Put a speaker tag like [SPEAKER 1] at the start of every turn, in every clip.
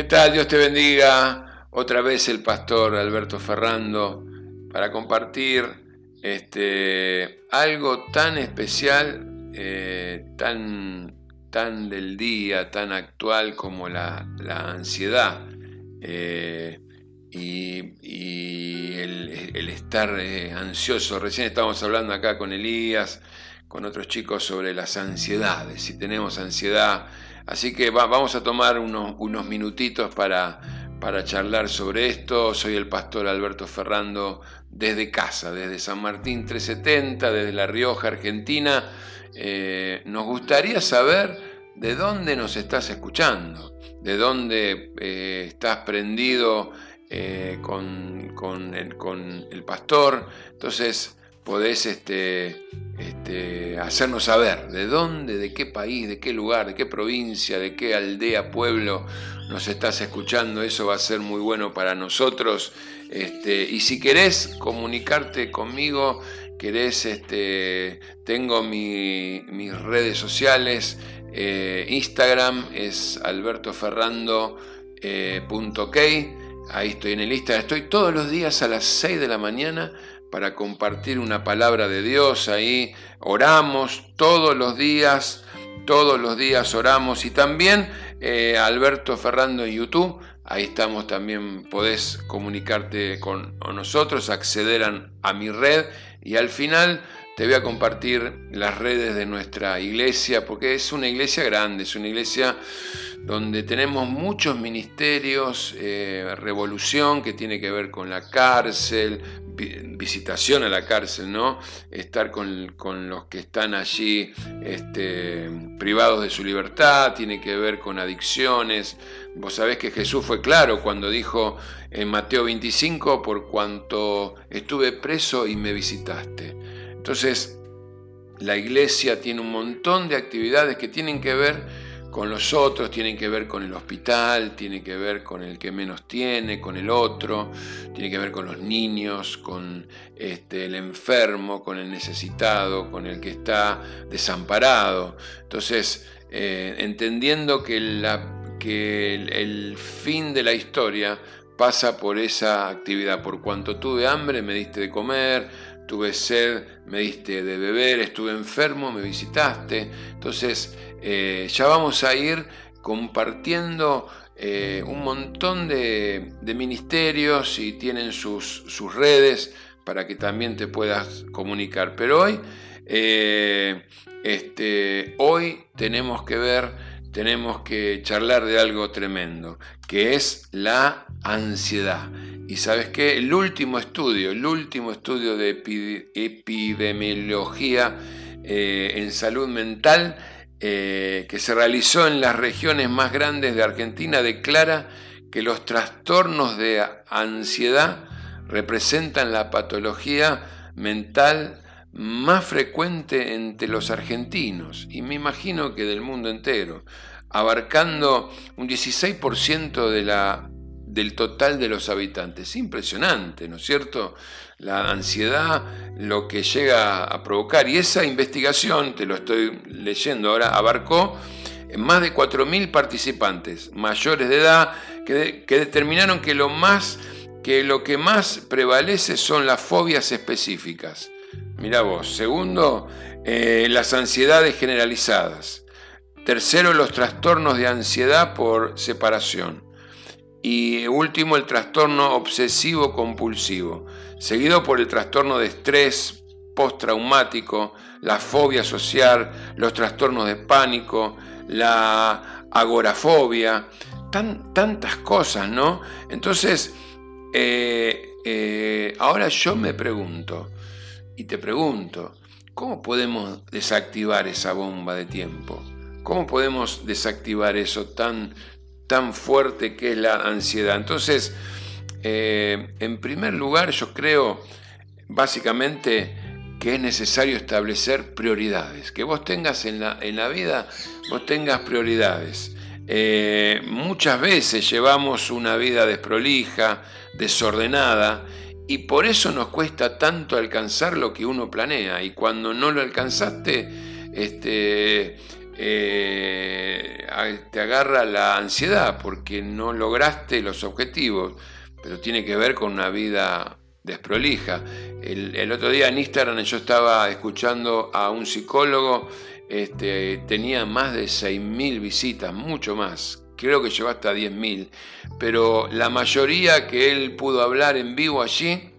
[SPEAKER 1] ¿Qué tal? Dios te bendiga. Otra vez el pastor Alberto Ferrando para compartir este, algo tan especial, eh, tan, tan del día, tan actual como la, ansiedad eh, y, el, estar eh, ansioso. Recién estábamos hablando acá con Elías, con otros chicos sobre las ansiedades. Si tenemos ansiedad, Así que vamos a tomar unos, unos minutitos para, para charlar sobre esto. Soy el pastor Alberto Ferrando desde casa, desde San Martín 370, desde La Rioja, Argentina. Eh, nos gustaría saber de dónde nos estás escuchando, de dónde eh, estás prendido eh, con, con, el, con, el, pastor. Entonces, podés este, este, hacernos saber de dónde, de qué país, de qué lugar, de qué provincia, de qué aldea, pueblo nos estás escuchando. Eso va a ser muy bueno para nosotros. Este, y si querés comunicarte conmigo, querés, este, tengo mis redes sociales. Eh, Instagram es albertoferrando.k. Eh, Ahí estoy en el Instagram. Estoy todos los días a las 6 de la mañana para compartir una palabra de Dios ahí. Oramos todos los días, todos los días oramos. Y también eh, Alberto Ferrando en YouTube, ahí estamos también, podés comunicarte con nosotros, acceder a mi red y al final te voy a compartir las redes de nuestra iglesia, porque es una iglesia grande, es una iglesia donde tenemos muchos ministerios, eh, revolución que tiene que ver con la cárcel, visitación a la cárcel, ¿no? Estar con, los que están allí este, privados de su libertad, tiene que ver con adicciones. Vos sabés que Jesús fue claro cuando dijo en Mateo 25, por cuanto estuve preso y me visitaste. Entonces, la iglesia tiene un montón de actividades que tienen que ver con los otros, tienen que ver con el hospital, tiene que ver con el que menos tiene, con el otro, tiene que ver con los niños, con este, el enfermo, con el necesitado, con el que está desamparado. Entonces, eh, entendiendo que, la, que el, fin de la historia pasa por esa actividad. Por cuanto tuve hambre, me diste de comer, tuve sed, me diste de beber, estuve enfermo, me visitaste. Entonces, eh, ya vamos a ir compartiendo eh, un montón de, ministerios y tienen sus, redes para que también te puedas comunicar. Pero hoy, eh, este, hoy tenemos que ver, tenemos que charlar de algo tremendo, que es la ansiedad. Y sabes qué, el último estudio, el último estudio de epidemiología en salud mental, eh, que se realizó en las regiones más grandes de Argentina declara que los trastornos de ansiedad representan la patología mental más frecuente entre los argentinos y me imagino que del mundo entero, abarcando un 16% de la del total de los habitantes. Impresionante, ¿no es cierto? La ansiedad, lo que llega a provocar. Y esa investigación, te lo estoy leyendo ahora, abarcó más de 4.000 participantes mayores de edad que, determinaron que lo, más, que lo que más prevalece son las fobias específicas. Mira vos. Segundo, eh, las ansiedades generalizadas. Tercero, los trastornos de ansiedad por separación. Y último, el trastorno obsesivo compulsivo, seguido por el trastorno de estrés postraumático, la fobia social, los trastornos de pánico, la agorafobia, tan, tantas cosas, ¿no? Entonces, eh, eh, ahora yo me pregunto, y te pregunto, ¿cómo podemos desactivar esa bomba de tiempo? ¿Cómo podemos desactivar eso tan tan fuerte que es la ansiedad. Entonces, eh, en primer lugar, yo creo básicamente que es necesario establecer prioridades, que vos tengas en la, en la vida, vos tengas prioridades. Eh, muchas veces llevamos una vida desprolija, desordenada, y por eso nos cuesta tanto alcanzar lo que uno planea. Y cuando no lo alcanzaste, este, eh, te agarra la ansiedad porque no lograste los objetivos, pero tiene que ver con una vida desprolija. El, otro día en Instagram yo estaba escuchando a un psicólogo, este, tenía más de 6.000 visitas, mucho más, creo que llegó hasta 10.000, pero la mayoría que él pudo hablar en vivo allí,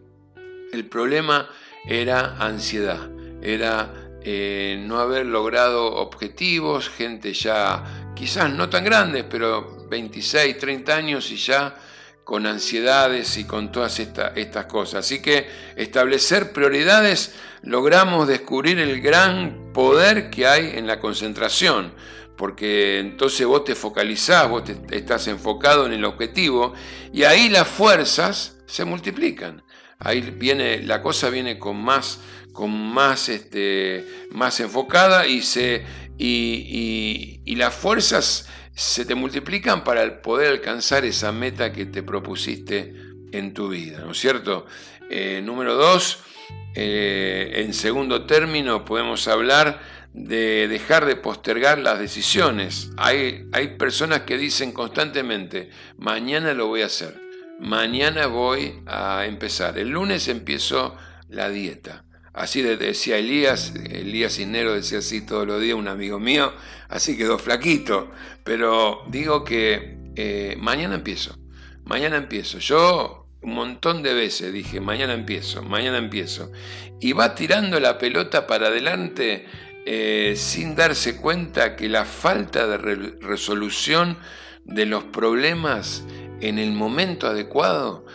[SPEAKER 1] el problema era ansiedad, era eh, no haber logrado objetivos, gente ya quizás no tan grandes, pero 26, 30 años y ya con ansiedades y con todas estas cosas. Así que establecer prioridades logramos descubrir el gran poder que hay en la concentración, porque entonces vos te focalizás, vos estás enfocado en el objetivo y ahí las fuerzas se multiplican. Ahí viene, la cosa viene con más, con más, este, más enfocada y, se, y, y las fuerzas se te multiplican para poder alcanzar esa meta que te propusiste en tu vida, ¿no es cierto? Eh, número dos, eh, en segundo término podemos hablar de dejar de postergar las decisiones. Hay, hay personas que dicen constantemente, mañana lo voy a hacer, mañana voy a empezar, el lunes empiezo la dieta. Así decía Elías, Elías Cisnero decía así todos los días, un amigo mío, así quedó flaquito. Pero digo que eh, mañana empiezo, mañana empiezo. Yo un montón de veces dije, mañana empiezo, mañana empiezo. Y va tirando la pelota para adelante eh, sin darse cuenta que la falta de resolución de los problemas en el momento adecuado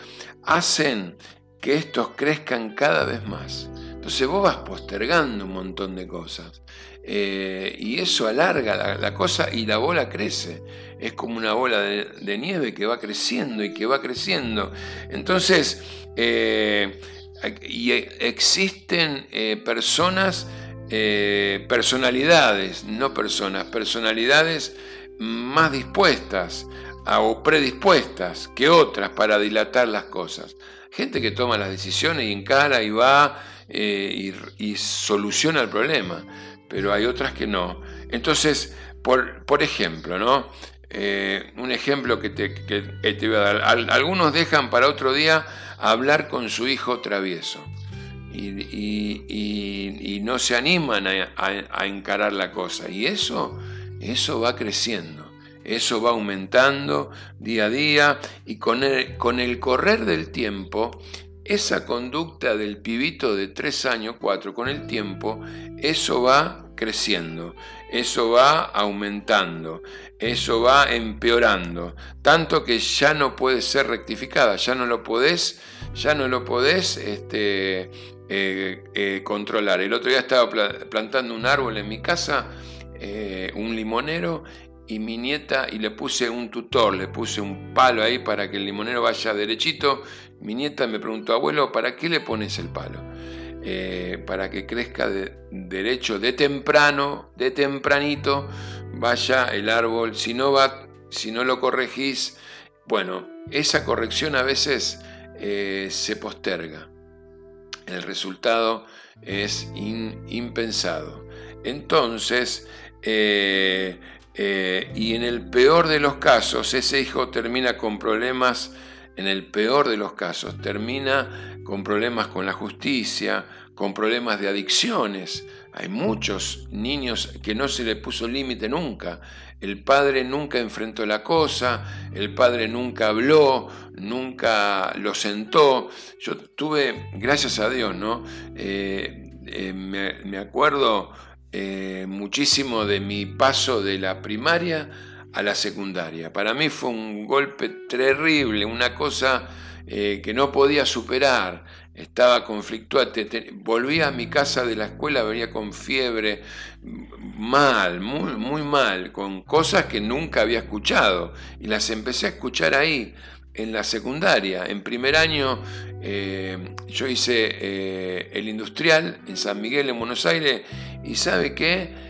[SPEAKER 1] hacen que estos crezcan cada vez más. Entonces vos vas postergando un montón de cosas. Eh, y eso alarga la, cosa y la bola crece. Es como una bola de, nieve que va creciendo y que va creciendo. Entonces, eh, existen personas, personalidades, no personas, personalidades más dispuestas o predispuestas que otras para dilatar las cosas. Gente que toma las decisiones y encara y va eh, y, soluciona el problema, pero hay otras que no. Entonces, por, por ejemplo, ¿no? Eh, un ejemplo que te, te, voy a dar. algunos dejan para otro día hablar con su hijo travieso y, no se animan a, encarar la cosa. Y eso, eso va creciendo. Eso va aumentando día a día y con con el correr del tiempo esa conducta del pibito de tres años, cuatro, con el tiempo, eso va creciendo, eso va aumentando, eso va empeorando, tanto que ya no puede ser rectificada, ya no lo podés, ya no lo podés este, eh, eh, controlar. El otro día estaba plantando un árbol en mi casa, eh, un limonero, y mi nieta, y le puse un tutor, le puse un palo ahí para que el limonero vaya derechito, mi nieta me preguntó, abuelo, ¿para qué le pones el palo? Para que crezca de, derecho de temprano, de tempranito, vaya el árbol. Si no va, si no lo corregís, bueno, esa corrección a veces se posterga. El resultado es impensado. Entonces, eh, y en el peor de los casos, ese hijo termina con problemas en el peor de los casos, termina con problemas con la justicia, con problemas de adicciones. Hay muchos niños que no se le puso límite nunca. El padre nunca enfrentó la cosa, el padre nunca habló, nunca lo sentó. Yo tuve, gracias a Dios, ¿no? Eh, eh, me, acuerdo eh, muchísimo de mi paso de la primaria a la secundaria. Para mí fue un golpe terrible, una cosa eh, que no podía superar. Estaba conflictuado, volvía a mi casa de la escuela, venía con fiebre, mal, muy, muy mal, con cosas que nunca había escuchado. Y las empecé a escuchar ahí, en la secundaria. En primer año eh, yo hice eh, el industrial en San Miguel, en Buenos Aires, y sabe qué,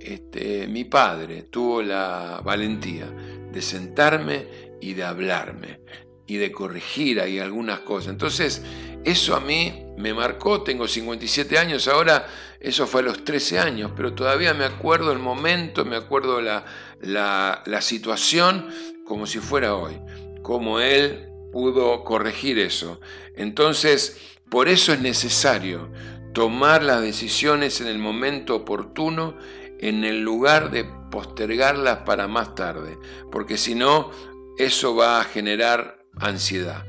[SPEAKER 1] este, mi padre tuvo la valentía de sentarme y de hablarme y de corregir ahí algunas cosas. Entonces, Eso a mí me marcó, tengo 57 años ahora, eso fue a los 13 años, pero todavía me acuerdo el momento, me acuerdo la, la, situación como si fuera hoy, como él pudo corregir eso. Entonces, por eso es necesario tomar las decisiones en el momento oportuno, en el lugar de postergarlas para más tarde, porque si no, eso va a generar ansiedad.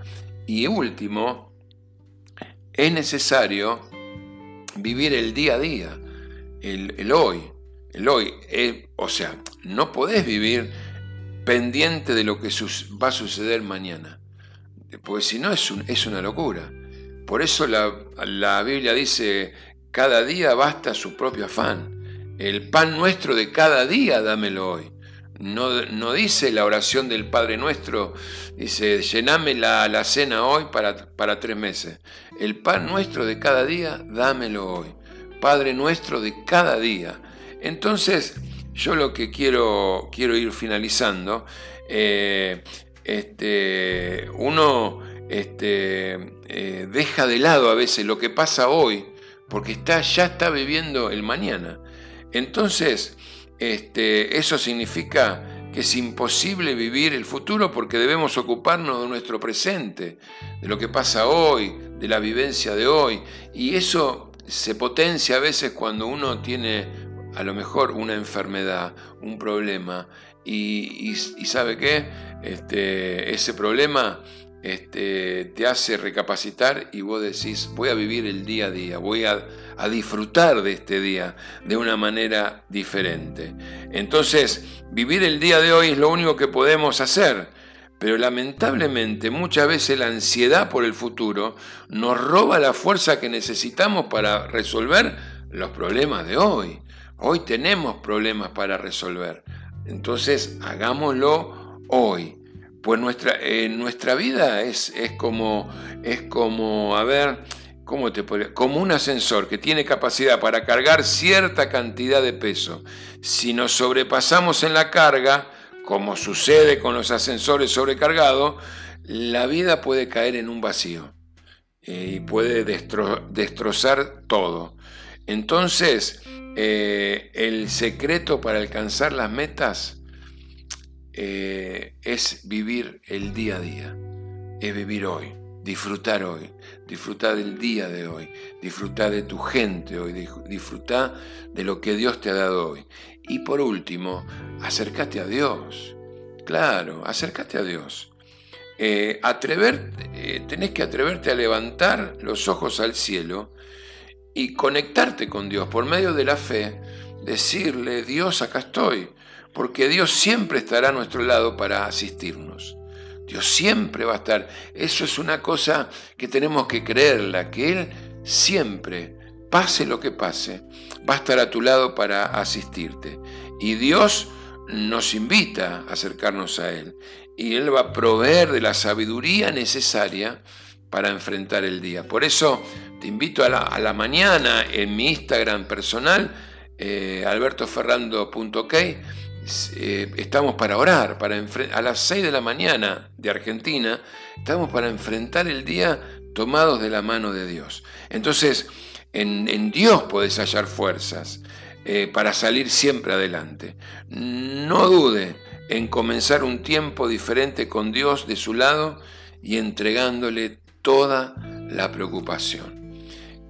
[SPEAKER 1] Y último, es necesario vivir el día a día, el, hoy, el hoy. Eh, o sea, no podés vivir pendiente de lo que va a suceder mañana, porque si no es, es una locura. Por eso la, la Biblia dice, cada día basta su propio afán. El pan nuestro de cada día dámelo hoy. No, no, dice la oración del Padre Nuestro, dice, llename la, la cena hoy para, para, tres meses. El pan nuestro de cada día, dámelo hoy. Padre nuestro de cada día. Entonces, yo lo que quiero, quiero ir finalizando, eh, este, uno este, eh, deja de lado a veces lo que pasa hoy, porque está, ya está viviendo el mañana. Entonces, este, eso significa que es imposible vivir el futuro porque debemos ocuparnos de nuestro presente, de lo que pasa hoy, de la vivencia de hoy. Y eso se potencia a veces cuando uno tiene a lo mejor una enfermedad, un problema, y, sabe qué, este, ese problema este, te hace recapacitar y vos decís, voy a vivir el día a día, voy a, disfrutar de este día de una manera diferente. Entonces, vivir el día de hoy es lo único que podemos hacer. Pero lamentablemente muchas veces la ansiedad por el futuro nos roba la fuerza que necesitamos para resolver los problemas de hoy. Hoy tenemos problemas para resolver. Entonces hagámoslo hoy. Pues nuestra, nuestra vida es, es, como, es como, a ver, ¿cómo te Como un ascensor que tiene capacidad para cargar cierta cantidad de peso. Si nos sobrepasamos en la carga, como sucede con los ascensores sobrecargados, la vida puede caer en un vacío eh, y puede destrozar todo. Entonces, eh, el secreto para alcanzar las metas eh, es vivir el día a día, es vivir hoy, disfrutar hoy, disfrutar del día de hoy, disfrutar de tu gente hoy, disfrutar de lo que Dios te ha dado hoy. Y por último, acércate a Dios. Claro, acércate a Dios. Eh, eh, tenés que atreverte a levantar los ojos al cielo y conectarte con Dios por medio de la fe, decirle, Dios, acá estoy, porque Dios siempre estará a nuestro lado para asistirnos. Dios siempre va a estar. Eso es una cosa que tenemos que creerla, que Él siempre, pase lo que pase, va a estar a tu lado para asistirte. Y Dios nos invita a acercarnos a Él. Y Él va a proveer de la sabiduría necesaria para enfrentar el día. Por eso te invito a la, mañana en mi Instagram personal, eh, eh, estamos para orar, para a las 6 de la mañana de Argentina, estamos para enfrentar el día tomados de la mano de Dios. Entonces, en, Dios podés hallar fuerzas eh, para salir siempre adelante. No dude en comenzar un tiempo diferente con Dios de su lado y entregándole toda la preocupación.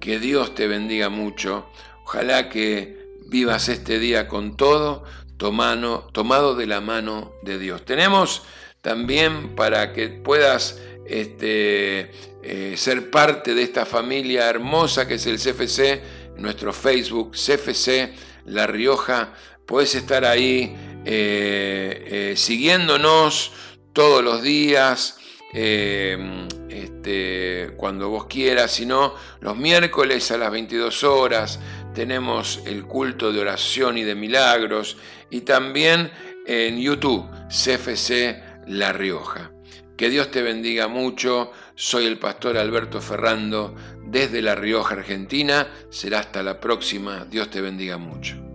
[SPEAKER 1] Que Dios te bendiga mucho. Ojalá que vivas este día con todo tomado de la mano de Dios. Tenemos también para que puedas este, eh, ser parte de esta familia hermosa que es el CFC, nuestro Facebook, CFC La Rioja. Puedes estar ahí eh, eh, siguiéndonos todos los días. Este, cuando vos quieras, sino los miércoles a las 22 horas tenemos el culto de oración y de milagros y también en YouTube, CFC La Rioja. Que Dios te bendiga mucho. Soy el pastor Alberto Ferrando desde La Rioja, Argentina. Será hasta la próxima. Dios te bendiga mucho.